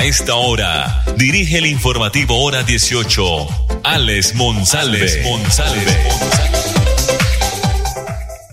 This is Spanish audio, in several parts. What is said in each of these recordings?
A esta hora, dirige el informativo Hora 18, Alex Monsalve.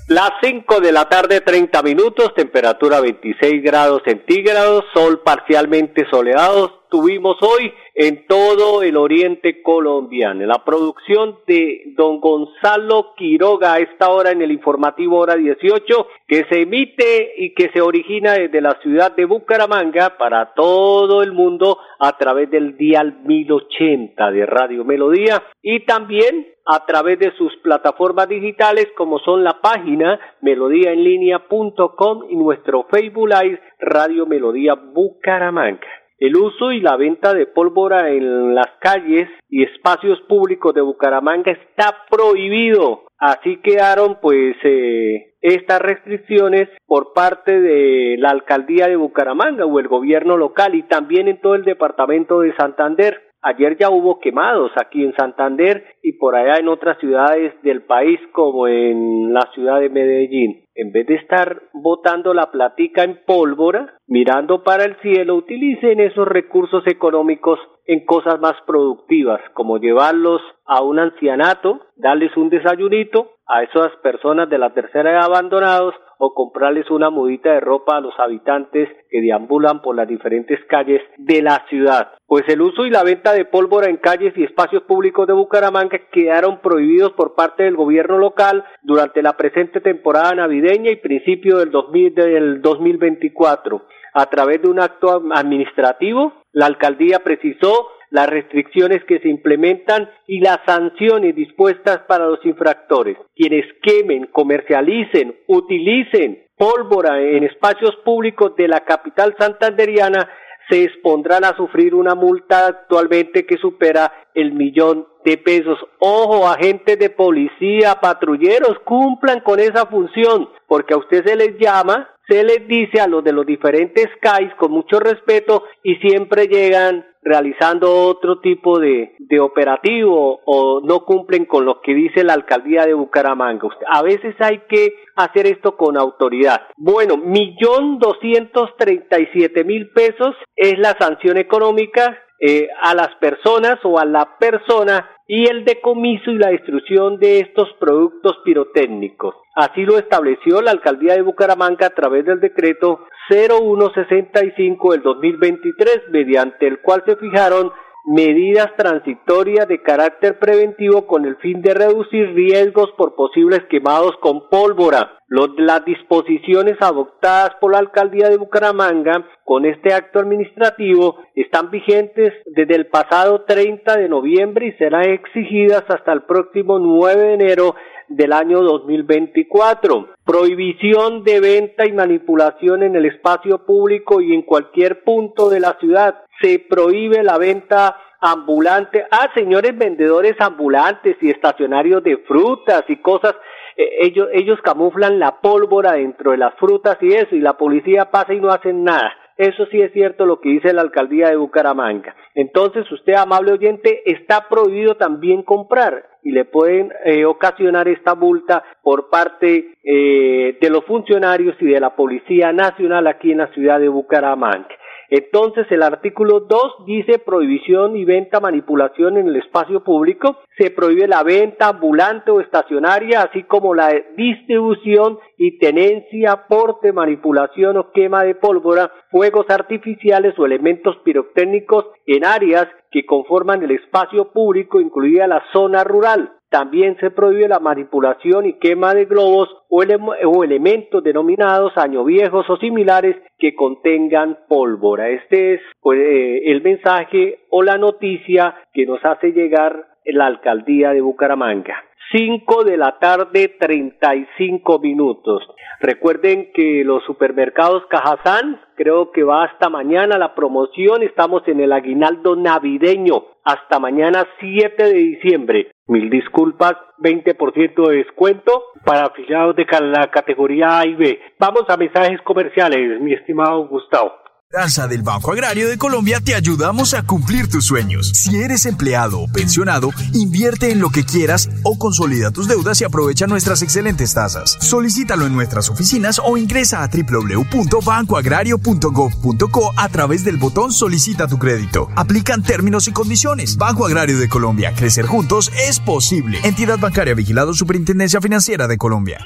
Las 5 de la tarde, 30 minutos, temperatura 26 grados centígrados, sol parcialmente soleado, tuvimos hoy en todo el oriente colombiano. La producción de don Gonzalo Quiroga a esta hora en el informativo hora 18 que se emite y que se origina desde la ciudad de Bucaramanga para todo el mundo a través del dial 1080 de Radio Melodía y también a través de sus plataformas digitales como son la página melodíaenlínea.com y nuestro Facebook Live Radio Melodía Bucaramanga. El uso y la venta de pólvora en las calles y espacios públicos de Bucaramanga está prohibido. Así quedaron pues eh, estas restricciones por parte de la alcaldía de Bucaramanga o el gobierno local y también en todo el departamento de Santander. Ayer ya hubo quemados aquí en Santander y por allá en otras ciudades del país como en la ciudad de Medellín. En vez de estar botando la platica en pólvora, mirando para el cielo, utilicen esos recursos económicos en cosas más productivas, como llevarlos a un ancianato, darles un desayunito a esas personas de la tercera edad abandonados o comprarles una mudita de ropa a los habitantes que deambulan por las diferentes calles de la ciudad. Pues el uso y la venta de pólvora en calles y espacios públicos de Bucaramanga quedaron prohibidos por parte del gobierno local durante la presente temporada navideña y principio del, 2000, del 2024. A través de un acto administrativo, la alcaldía precisó las restricciones que se implementan y las sanciones dispuestas para los infractores. Quienes quemen, comercialicen, utilicen pólvora en espacios públicos de la capital santanderiana se expondrán a sufrir una multa actualmente que supera el millón de pesos. Ojo, agentes de policía, patrulleros, cumplan con esa función, porque a usted se les llama, se les dice a los de los diferentes CAIs con mucho respeto y siempre llegan realizando otro tipo de, de operativo o no cumplen con lo que dice la alcaldía de Bucaramanga. A veces hay que hacer esto con autoridad. Bueno, millón doscientos treinta y siete mil pesos es la sanción económica eh, a las personas o a la persona y el decomiso y la destrucción de estos productos pirotécnicos. Así lo estableció la alcaldía de Bucaramanga a través del decreto 0165 del 2023, mediante el cual se fijaron medidas transitorias de carácter preventivo con el fin de reducir riesgos por posibles quemados con pólvora. las disposiciones adoptadas por la alcaldía de Bucaramanga con este acto administrativo están vigentes desde el pasado 30 de noviembre y serán exigidas hasta el próximo 9 de enero del año 2024. Prohibición de venta y manipulación en el espacio público y en cualquier punto de la ciudad. Se prohíbe la venta ambulante. Ah, señores vendedores ambulantes y estacionarios de frutas y cosas. Eh, ellos, ellos camuflan la pólvora dentro de las frutas y eso, y la policía pasa y no hacen nada. Eso sí es cierto lo que dice la alcaldía de Bucaramanga. Entonces, usted, amable oyente, está prohibido también comprar y le pueden eh, ocasionar esta multa por parte eh, de los funcionarios y de la Policía Nacional aquí en la ciudad de Bucaramanga. Entonces el artículo 2 dice prohibición y venta manipulación en el espacio público. Se prohíbe la venta ambulante o estacionaria, así como la distribución y tenencia, porte, manipulación o quema de pólvora, fuegos artificiales o elementos pirotécnicos en áreas que conforman el espacio público, incluida la zona rural. También se prohíbe la manipulación y quema de globos o, elementos denominados año viejos o similares que contengan pólvora. Este es pues, eh, el mensaje o la noticia que nos hace llegar la alcaldía de Bucaramanga. 5 de la tarde 35 minutos. Recuerden que los supermercados Cajazán, creo que va hasta mañana la promoción, estamos en el aguinaldo navideño hasta mañana 7 de diciembre. Mil disculpas, 20% de descuento para afiliados de la categoría A y B. Vamos a mensajes comerciales, mi estimado Gustavo. Danza del Banco Agrario de Colombia te ayudamos a cumplir tus sueños. Si eres empleado o pensionado, invierte en lo que quieras o consolida tus deudas y aprovecha nuestras excelentes tasas. Solicítalo en nuestras oficinas o ingresa a www.bancoagrario.gov.co a través del botón Solicita tu crédito. Aplican términos y condiciones. Banco Agrario de Colombia. Crecer juntos es posible. Entidad bancaria vigilado Superintendencia Financiera de Colombia.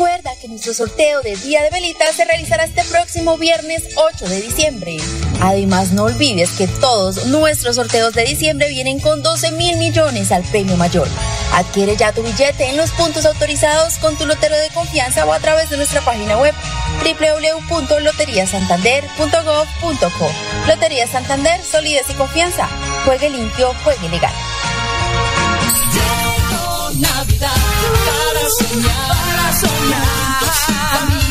Recuerda que nuestro sorteo de Día de Velitas se realizará este próximo viernes 8 de diciembre. Además, no olvides que todos nuestros sorteos de diciembre vienen con 12 mil millones al premio mayor. Adquiere ya tu billete en los puntos autorizados con tu lotero de confianza o a través de nuestra página web www.loteriasantander.gov.co. Lotería Santander, solidez y confianza. Juegue limpio, juegue legal. Soñar, para soñar.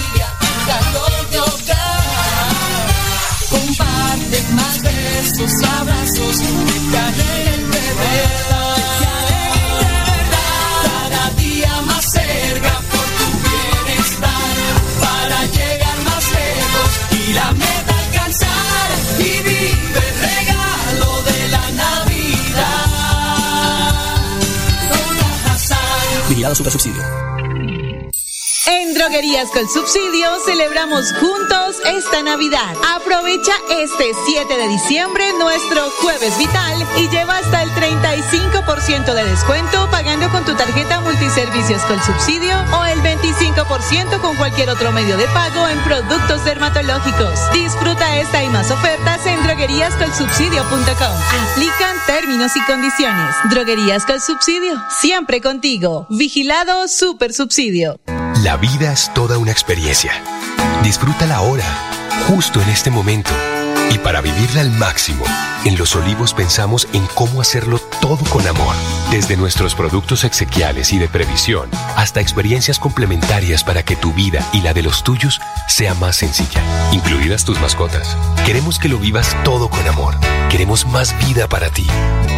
Droguerías con Subsidio celebramos juntos esta Navidad. Aprovecha este 7 de diciembre nuestro Jueves Vital y lleva hasta el 35% de descuento pagando con tu tarjeta Multiservicios con Subsidio o el 25% con cualquier otro medio de pago en productos dermatológicos. Disfruta esta y más ofertas en drogueríascolsubsidio.com. Aplican términos y condiciones. Droguerías con Subsidio, siempre contigo. Vigilado Super Subsidio. La vida es toda una experiencia. Disfrútala ahora, justo en este momento. Y para vivirla al máximo, en Los Olivos pensamos en cómo hacerlo todo con amor. Desde nuestros productos exequiales y de previsión hasta experiencias complementarias para que tu vida y la de los tuyos sea más sencilla, incluidas tus mascotas. Queremos que lo vivas todo con amor. Queremos más vida para ti.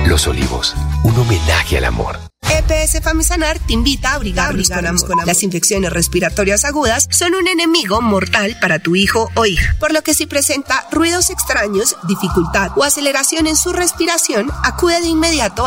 Los Olivos, un homenaje al amor. EPS Famisanar te invita a abrigarnos con amor. Las infecciones respiratorias agudas son un enemigo mortal para tu hijo o hija, por lo que si presenta ruidos extraños, dificultad o aceleración en su respiración, acude de inmediato,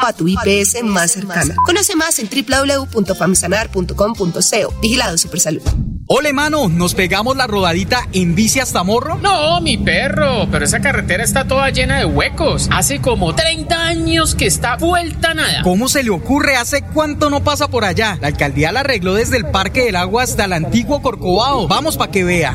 a tu IPS más cercana. Conoce más en www.famisanar.com.co. Vigilado Supersalud. Ole, mano, ¿nos pegamos la rodadita en bici hasta Morro? No, mi perro, pero esa carretera está toda llena de huecos. Hace como 30 años que está vuelta nada. ¿Cómo se le ocurre? ¿Hace cuánto no pasa por allá? La alcaldía la arregló desde el Parque del Agua hasta el antiguo Corcovado. Vamos para que vea.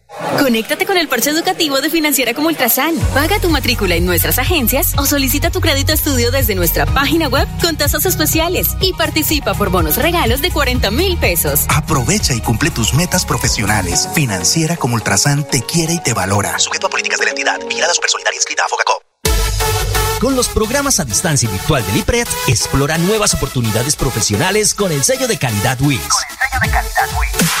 Conéctate con el parche educativo de Financiera como Ultrasan. Paga tu matrícula en nuestras agencias o solicita tu crédito estudio desde nuestra página web con tasas especiales y participa por bonos regalos de 40 mil pesos. Aprovecha y cumple tus metas profesionales. Financiera como Ultrasan te quiere y te valora. Sujeto a políticas de la entidad. Vigilada Supersolidaria inscrita a Fogacop. Con los programas a distancia y virtual del IPRED, explora nuevas oportunidades profesionales con el sello de calidad WIS. Con el sello de calidad WIS.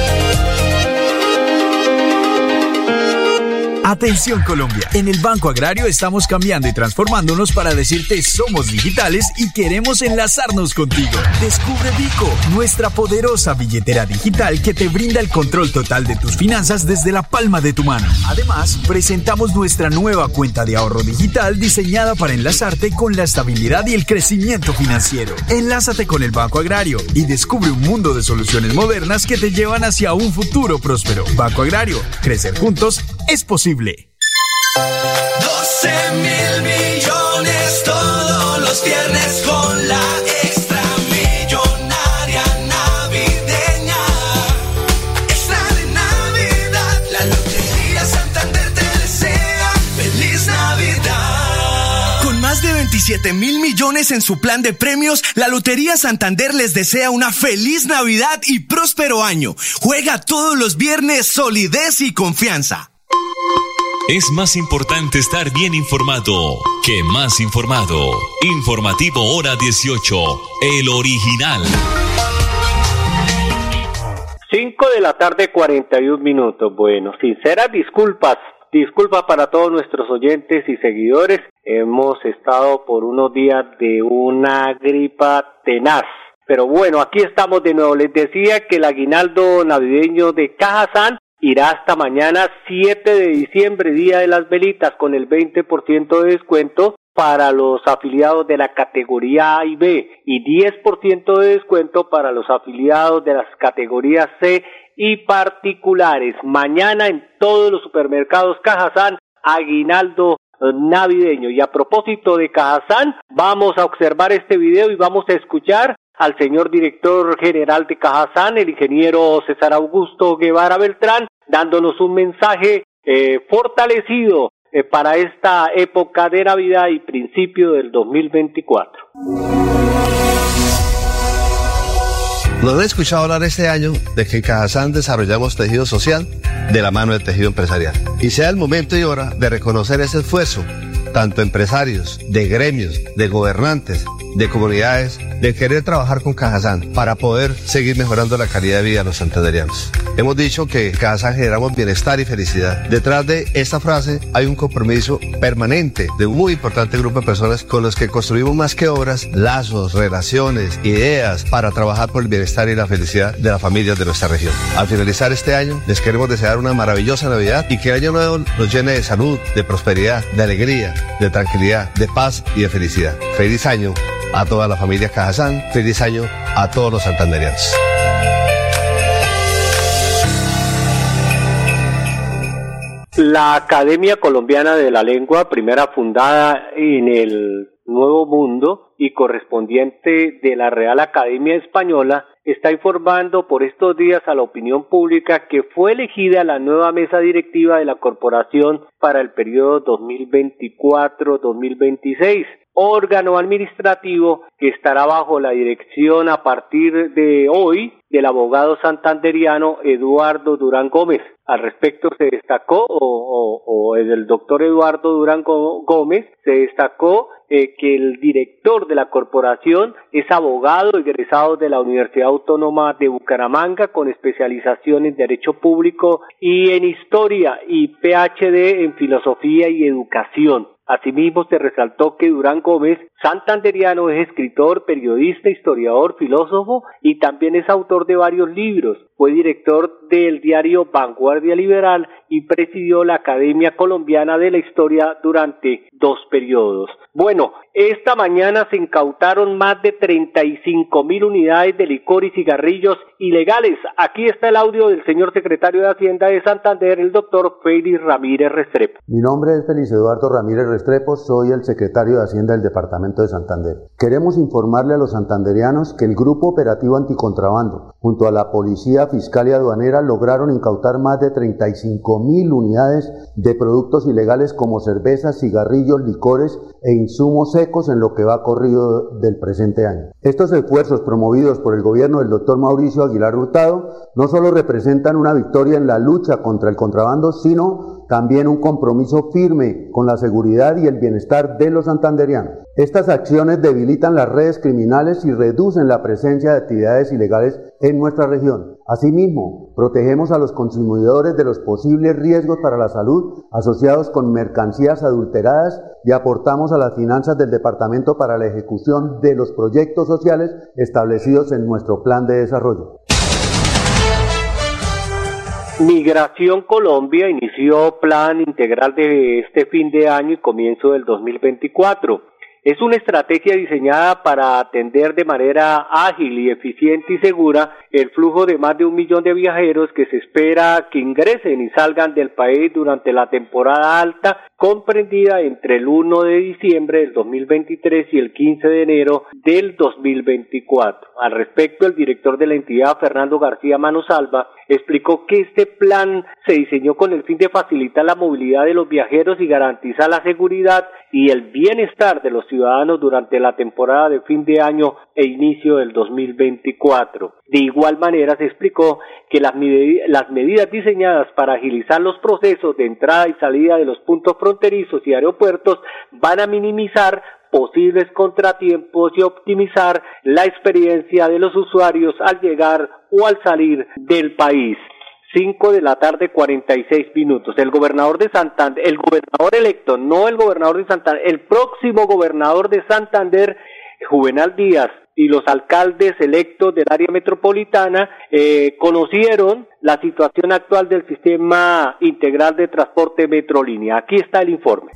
Atención Colombia, en el Banco Agrario estamos cambiando y transformándonos para decirte somos digitales y queremos enlazarnos contigo. Descubre Vico, nuestra poderosa billetera digital que te brinda el control total de tus finanzas desde la palma de tu mano. Además, presentamos nuestra nueva cuenta de ahorro digital diseñada para enlazarte con la estabilidad y el crecimiento financiero. Enlázate con el Banco Agrario y descubre un mundo de soluciones modernas que te llevan hacia un futuro próspero. Banco Agrario, crecer juntos es posible. 12 mil millones todos los viernes con la extra millonaria navideña. Extra de Navidad, la Lotería Santander te desea feliz Navidad. Con más de 27 mil millones en su plan de premios, la Lotería Santander les desea una feliz Navidad y próspero año. Juega todos los viernes solidez y confianza. Es más importante estar bien informado que más informado. Informativo Hora 18, el original. 5 de la tarde, 41 minutos. Bueno, sinceras disculpas. Disculpas para todos nuestros oyentes y seguidores. Hemos estado por unos días de una gripa tenaz. Pero bueno, aquí estamos de nuevo. Les decía que el aguinaldo navideño de Cajazán irá hasta mañana 7 de diciembre, Día de las Velitas, con el 20% de descuento para los afiliados de la categoría A y B y 10% de descuento para los afiliados de las categorías C y particulares. Mañana en todos los supermercados Cajazán, aguinaldo navideño. Y a propósito de Cajazán, vamos a observar este video y vamos a escuchar al señor director general de Cajazán, el ingeniero César Augusto Guevara Beltrán, dándonos un mensaje eh, fortalecido eh, para esta época de Navidad y principio del 2024. Nos han escuchado hablar este año de que en Cajazán desarrollamos tejido social de la mano del tejido empresarial. Y sea el momento y hora de reconocer ese esfuerzo, tanto empresarios, de gremios, de gobernantes, de comunidades, de querer trabajar con Cajazán para poder seguir mejorando la calidad de vida de los santanderianos. Hemos dicho que Cajazán generamos bienestar y felicidad. Detrás de esta frase hay un compromiso permanente de un muy importante grupo de personas con los que construimos más que obras, lazos, relaciones, ideas para trabajar por el bienestar y la felicidad de las familias de nuestra región. Al finalizar este año, les queremos desear una maravillosa Navidad y que el año nuevo nos llene de salud, de prosperidad, de alegría, de tranquilidad, de paz y de felicidad. Feliz año a toda la familia Cajazán. Feliz año a todos los santanderianos. La Academia Colombiana de la Lengua, primera fundada en el Nuevo Mundo y correspondiente de la Real Academia Española, está informando por estos días a la opinión pública que fue elegida la nueva mesa directiva de la corporación para el periodo 2024-2026 órgano administrativo que estará bajo la dirección a partir de hoy del abogado santanderiano Eduardo Durán Gómez. Al respecto se destacó, o, o, o el doctor Eduardo Durán Gómez, se destacó eh, que el director de la corporación es abogado egresado de la Universidad Autónoma de Bucaramanga con especialización en Derecho Público y en Historia y PhD en Filosofía y Educación. Asimismo, se resaltó que Durán Gómez, santanderiano, es escritor, periodista, historiador, filósofo y también es autor de varios libros. Fue director del diario Vanguardia Liberal y presidió la Academia Colombiana de la Historia durante dos periodos. Bueno, esta mañana se incautaron más de 35 mil unidades de licor y cigarrillos ilegales. Aquí está el audio del señor secretario de Hacienda de Santander, el doctor Félix Ramírez Restrepo. Mi nombre es Félix Eduardo Ramírez Restrepo, soy el secretario de Hacienda del Departamento de Santander. Queremos informarle a los santanderianos que el Grupo Operativo Anticontrabando, junto a la Policía Fiscal y Aduanera, lograron incautar más de 35 mil unidades de productos ilegales como cervezas, cigarrillos, licores e insumos secos en lo que va corrido del presente año. Estos esfuerzos promovidos por el gobierno del doctor Mauricio Aguilar Hurtado no solo representan una victoria en la lucha contra el contrabando, sino también un compromiso firme con la seguridad y el bienestar de los santanderianos. Estas acciones debilitan las redes criminales y reducen la presencia de actividades ilegales en nuestra región. Asimismo, protegemos a los consumidores de los posibles riesgos para la salud asociados con mercancías adulteradas y aportamos a las finanzas del departamento para la ejecución de los proyectos sociales establecidos en nuestro plan de desarrollo. Migración Colombia inició plan integral de este fin de año y comienzo del 2024. Es una estrategia diseñada para atender de manera ágil y eficiente y segura el flujo de más de un millón de viajeros que se espera que ingresen y salgan del país durante la temporada alta comprendida entre el 1 de diciembre del 2023 y el 15 de enero del 2024. Al respecto, el director de la entidad, Fernando García Manosalva, explicó que este plan se diseñó con el fin de facilitar la movilidad de los viajeros y garantizar la seguridad y el bienestar de los ciudadanos durante la temporada de fin de año e inicio del 2024. De igual manera se explicó que las, las medidas diseñadas para agilizar los procesos de entrada y salida de los puntos fronterizos y aeropuertos van a minimizar posibles contratiempos y optimizar la experiencia de los usuarios al llegar o al salir del país. 5 de la tarde 46 minutos. El gobernador de Santander, el gobernador electo, no el gobernador de Santander, el próximo gobernador de Santander, Juvenal Díaz, y los alcaldes electos del área metropolitana eh, conocieron la situación actual del sistema integral de transporte Metrolínea. Aquí está el informe.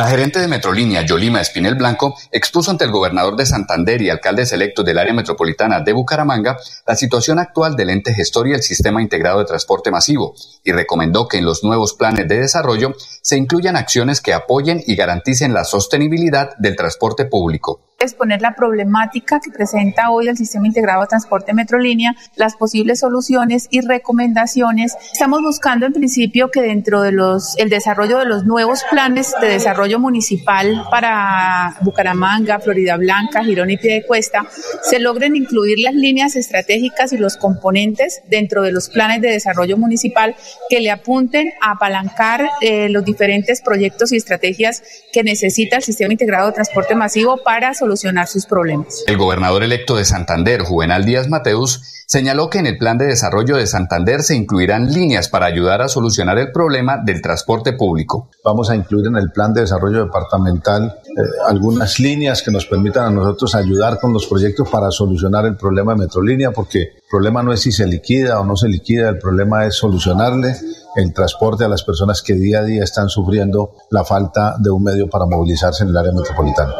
La gerente de Metrolínea, Yolima Espinel Blanco, expuso ante el gobernador de Santander y alcaldes electos del área metropolitana de Bucaramanga la situación actual del ente gestor y el sistema integrado de transporte masivo y recomendó que en los nuevos planes de desarrollo se incluyan acciones que apoyen y garanticen la sostenibilidad del transporte público exponer la problemática que presenta hoy el sistema integrado de transporte Metrolínea, las posibles soluciones y recomendaciones. Estamos buscando en principio que dentro de los el desarrollo de los nuevos planes de desarrollo municipal para Bucaramanga, Florida Blanca, Girón y Piedecuesta se logren incluir las líneas estratégicas y los componentes dentro de los planes de desarrollo municipal que le apunten a apalancar eh, los diferentes proyectos y estrategias que necesita el sistema integrado de transporte masivo para solucionar solucionar sus problemas. El gobernador electo de Santander, Juvenal Díaz Mateus, señaló que en el plan de desarrollo de Santander se incluirán líneas para ayudar a solucionar el problema del transporte público. Vamos a incluir en el plan de desarrollo departamental eh, algunas líneas que nos permitan a nosotros ayudar con los proyectos para solucionar el problema de Metrolínea, porque el problema no es si se liquida o no se liquida, el problema es solucionarle el transporte a las personas que día a día están sufriendo la falta de un medio para movilizarse en el área metropolitana.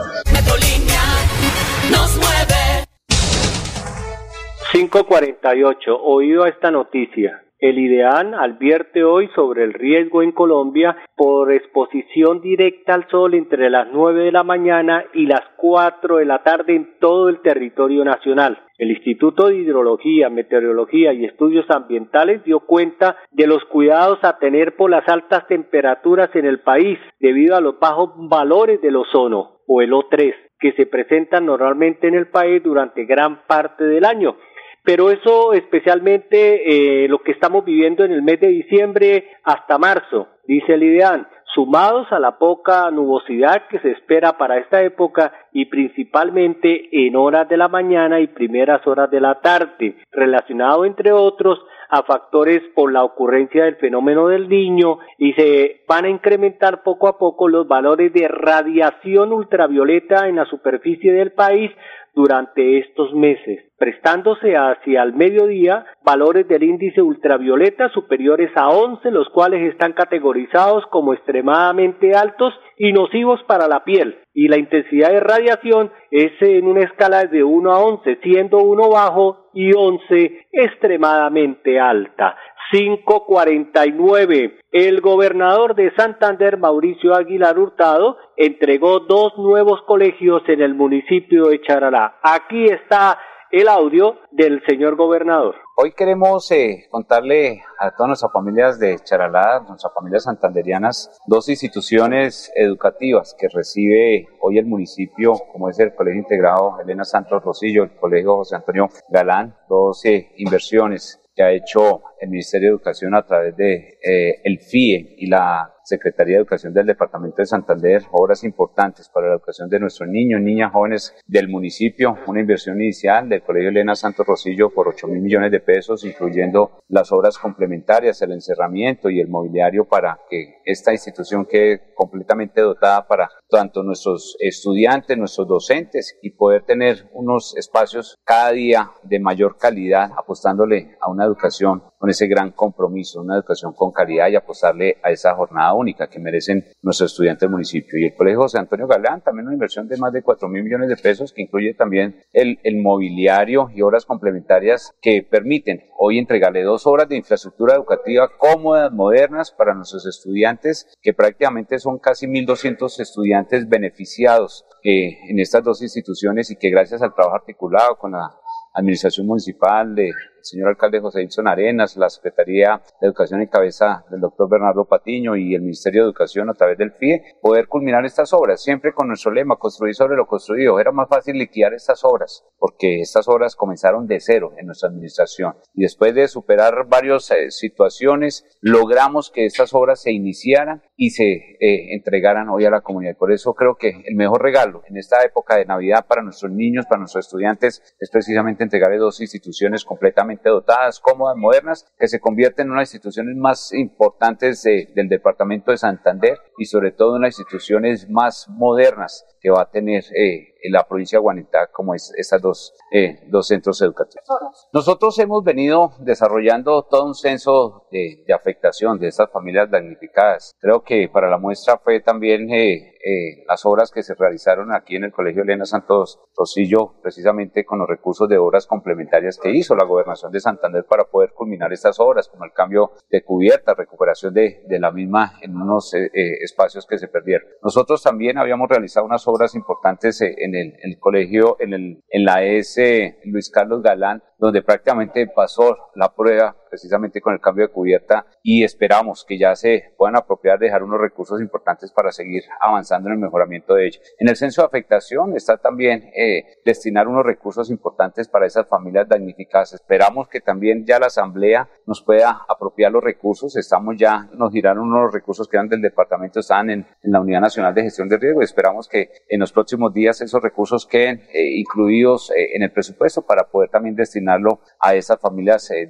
548. Oído a esta noticia. El IDEAN advierte hoy sobre el riesgo en Colombia por exposición directa al sol entre las 9 de la mañana y las 4 de la tarde en todo el territorio nacional. El Instituto de Hidrología, Meteorología y Estudios Ambientales dio cuenta de los cuidados a tener por las altas temperaturas en el país debido a los bajos valores del ozono o el O3 que se presentan normalmente en el país durante gran parte del año pero eso especialmente eh, lo que estamos viviendo en el mes de diciembre hasta marzo, dice el IDEAN, sumados a la poca nubosidad que se espera para esta época y principalmente en horas de la mañana y primeras horas de la tarde, relacionado entre otros a factores por la ocurrencia del fenómeno del niño y se van a incrementar poco a poco los valores de radiación ultravioleta en la superficie del país durante estos meses, prestándose hacia el mediodía valores del índice ultravioleta superiores a 11, los cuales están categorizados como extremadamente altos y nocivos para la piel. Y la intensidad de radiación es en una escala de 1 a 11, siendo 1 bajo y 11 extremadamente alta. 549. El gobernador de Santander, Mauricio Aguilar Hurtado, entregó dos nuevos colegios en el municipio de Charalá. Aquí está el audio del señor gobernador. Hoy queremos eh, contarle a todas nuestras familias de Charalá, nuestras familias santanderianas, dos instituciones educativas que recibe hoy el municipio, como es el Colegio Integrado Elena Santos Rosillo, el Colegio José Antonio Galán, dos eh, inversiones que ha hecho el Ministerio de Educación a través de eh, el FIE y la Secretaría de Educación del Departamento de Santander, obras importantes para la educación de nuestros niños, niñas, jóvenes del municipio, una inversión inicial del Colegio Elena Santos Rosillo por 8 mil millones de pesos, incluyendo las obras complementarias, el encerramiento y el mobiliario para que esta institución quede completamente dotada para tanto nuestros estudiantes, nuestros docentes y poder tener unos espacios cada día de mayor calidad, apostándole a una educación con ese gran compromiso, una educación con calidad y apostarle a esa jornada única que merecen nuestros estudiantes del municipio. Y el Colegio José Antonio Galán, también una inversión de más de 4 mil millones de pesos que incluye también el, el mobiliario y obras complementarias que permiten hoy entregarle dos obras de infraestructura educativa cómodas, modernas para nuestros estudiantes, que prácticamente son casi 1.200 estudiantes beneficiados que en estas dos instituciones y que gracias al trabajo articulado con la administración municipal de el señor alcalde José Wilson Arenas, la Secretaría de Educación en cabeza del doctor Bernardo Patiño y el Ministerio de Educación a través del FIE, poder culminar estas obras, siempre con nuestro lema, construir sobre lo construido. Era más fácil liquidar estas obras, porque estas obras comenzaron de cero en nuestra administración. Y después de superar varias eh, situaciones, logramos que estas obras se iniciaran y se eh, entregaran hoy a la comunidad. Por eso creo que el mejor regalo en esta época de Navidad para nuestros niños, para nuestros estudiantes, es precisamente entregarle dos instituciones completamente dotadas, cómodas, modernas, que se convierten en una de las instituciones más importantes del departamento de Santander y sobre todo en las instituciones más modernas que va a tener eh, la provincia de Guanitá como es esas dos, eh, dos centros educativos. Nosotros hemos venido desarrollando todo un censo de, de, afectación de estas familias damnificadas. Creo que para la muestra fue también eh, eh, las obras que se realizaron aquí en el Colegio Elena Santos Rosillo, precisamente con los recursos de obras complementarias que hizo la Gobernación de Santander para poder culminar estas obras, como el cambio de cubierta, recuperación de, de la misma en unos eh, eh espacios que se perdieron. Nosotros también habíamos realizado unas obras importantes eh, en el, colegio, en, el, en la S Luis Carlos Galán, donde prácticamente pasó la prueba precisamente con el cambio de cubierta y esperamos que ya se puedan apropiar, dejar unos recursos importantes para seguir avanzando en el mejoramiento de ellos. En el censo de afectación está también eh, destinar unos recursos importantes para esas familias damnificadas. Esperamos que también ya la Asamblea nos pueda apropiar los recursos. Estamos ya, nos giraron unos recursos que eran del departamento, están en, en la Unidad Nacional de Gestión de Riesgo y esperamos que en los próximos días esos recursos queden eh, incluidos eh, en el presupuesto para poder también destinarlo a esas familias eh,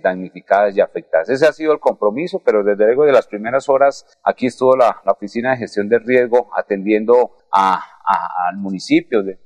y afectadas. Ese ha sido el compromiso, pero desde luego de las primeras horas aquí estuvo la, Oficina de Gestión de Riesgo atendiendo a, al municipio. De...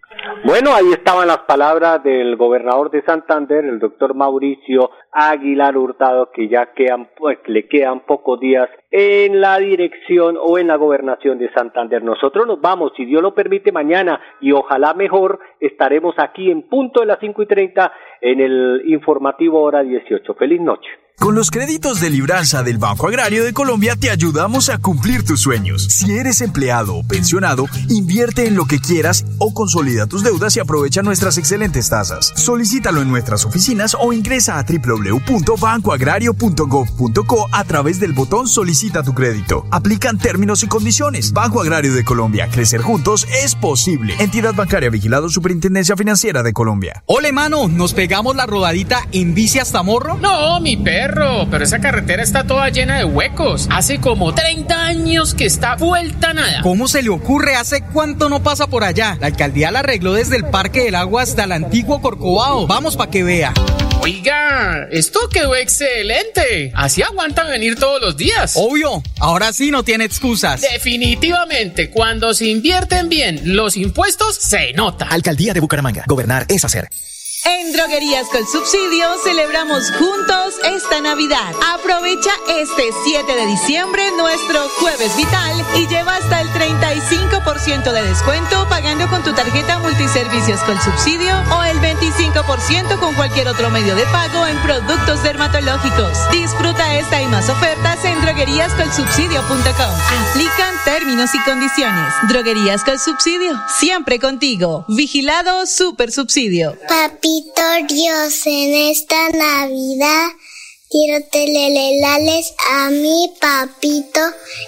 Bueno, ahí estaban las palabras del gobernador de Santander, el doctor Mauricio Aguilar Hurtado, que ya quedan, pues, le quedan pocos días en la dirección o en la gobernación de Santander. Nosotros nos vamos, si Dios lo permite, mañana y ojalá mejor, estaremos aquí en punto de las cinco y treinta en el informativo hora 18. Feliz noche. Con los créditos de libranza del Banco Agrario de Colombia te ayudamos a cumplir tus sueños. Si eres empleado o pensionado, invierte en lo que quieras o consolida tus deudas y aprovecha nuestras excelentes tasas. Solicítalo en nuestras oficinas o ingresa a www.bancoagrario.gov.co a través del botón Solicita tu crédito. Aplican términos y condiciones. Banco Agrario de Colombia. Crecer juntos es posible. Entidad bancaria vigilado Superintendencia Financiera de Colombia. Ole, mano, ¿nos pegamos la rodadita en bici hasta Morro? No, mi perro pero esa carretera está toda llena de huecos. Hace como 30 años que está vuelta nada. ¿Cómo se le ocurre? ¿Hace cuánto no pasa por allá? La alcaldía la arregló desde el Parque del Agua hasta el antiguo Corcovado. Vamos para que vea. Oiga, esto quedó excelente. Así aguantan venir todos los días. Obvio, ahora sí no tiene excusas. Definitivamente, cuando se invierten bien los impuestos, se nota. Alcaldía de Bucaramanga. Gobernar es hacer. En Droguerías con Subsidio celebramos juntos esta Navidad. Aprovecha este 7 de diciembre nuestro Jueves Vital y lleva hasta el 35% de descuento pagando con tu tarjeta Multiservicios con Subsidio o el 25% con cualquier otro medio de pago en productos dermatológicos. Disfruta esta y más ofertas en drogueríascolsubsidio.com. Aplican términos y condiciones. Droguerías con Subsidio, siempre contigo. Vigilado Super Subsidio. Papi Dios en esta Navidad. Quiero telelelales a mi papito,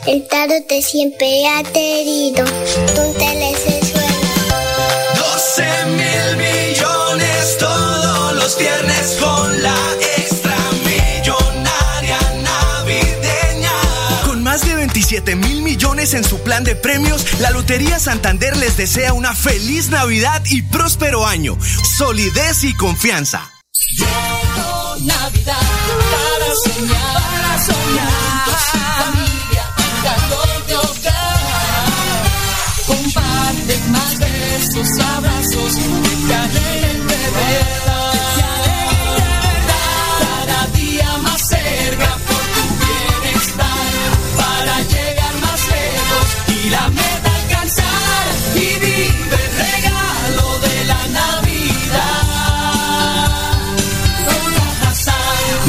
el tarot te siempre ha querido. Un suena. 12 mil millones todos los viernes con la 27 mil millones en su plan de premios, la Lotería Santander les desea una feliz Navidad y próspero año. Solidez y confianza. Llegó Navidad para soñar, para soñar. Familia, calor de hogar. Compa darte más besos, abrazos, te alegren de.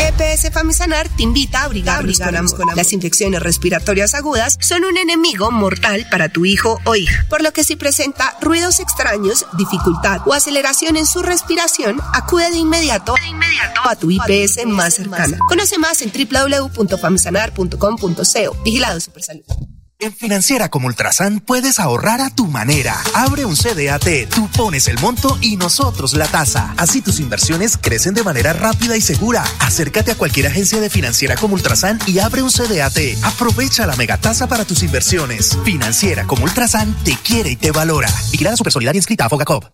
EPS Famisanar te invita a abrigarnos con amor. Las infecciones respiratorias agudas son un enemigo mortal para tu hijo o hija, por lo que si presenta ruidos extraños, dificultad o aceleración en su respiración, acude de inmediato, a tu IPS más cercana. Conoce más en www.famisanar.com.co. Vigilado Supersalud. En Financiera como Ultrasan puedes ahorrar a tu manera. Abre un CDAT, tú pones el monto y nosotros la tasa. Así tus inversiones crecen de manera rápida y segura. Acércate a cualquier agencia de Financiera como Ultrasan y abre un CDAT. Aprovecha la megatasa para tus inversiones. Financiera como Ultrasan te quiere y te valora. Vigilada Supersolidaria inscrita a Fogacop.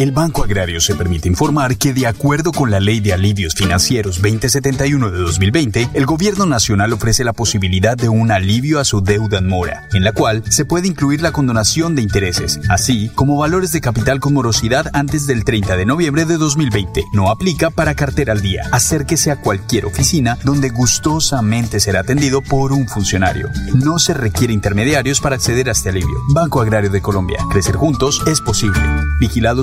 El Banco Agrario se permite informar que, de acuerdo con la Ley de Alivios Financieros 2071 de 2020, el Gobierno Nacional ofrece la posibilidad de un alivio a su deuda en mora, en la cual se puede incluir la condonación de intereses, así como valores de capital con morosidad antes del 30 de noviembre de 2020. No aplica para cartera al día. Acérquese a cualquier oficina donde gustosamente será atendido por un funcionario. No se requiere intermediarios para acceder a este alivio. Banco Agrario de Colombia. Crecer juntos es posible. Vigilado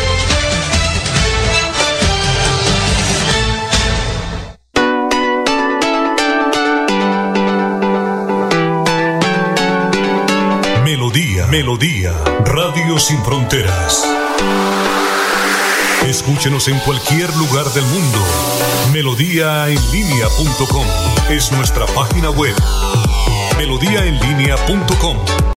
Melodía, Radio Sin Fronteras. Escúchenos en cualquier lugar del mundo. Melodíaenlínea.com es nuestra página web. Melodíaenlínea.com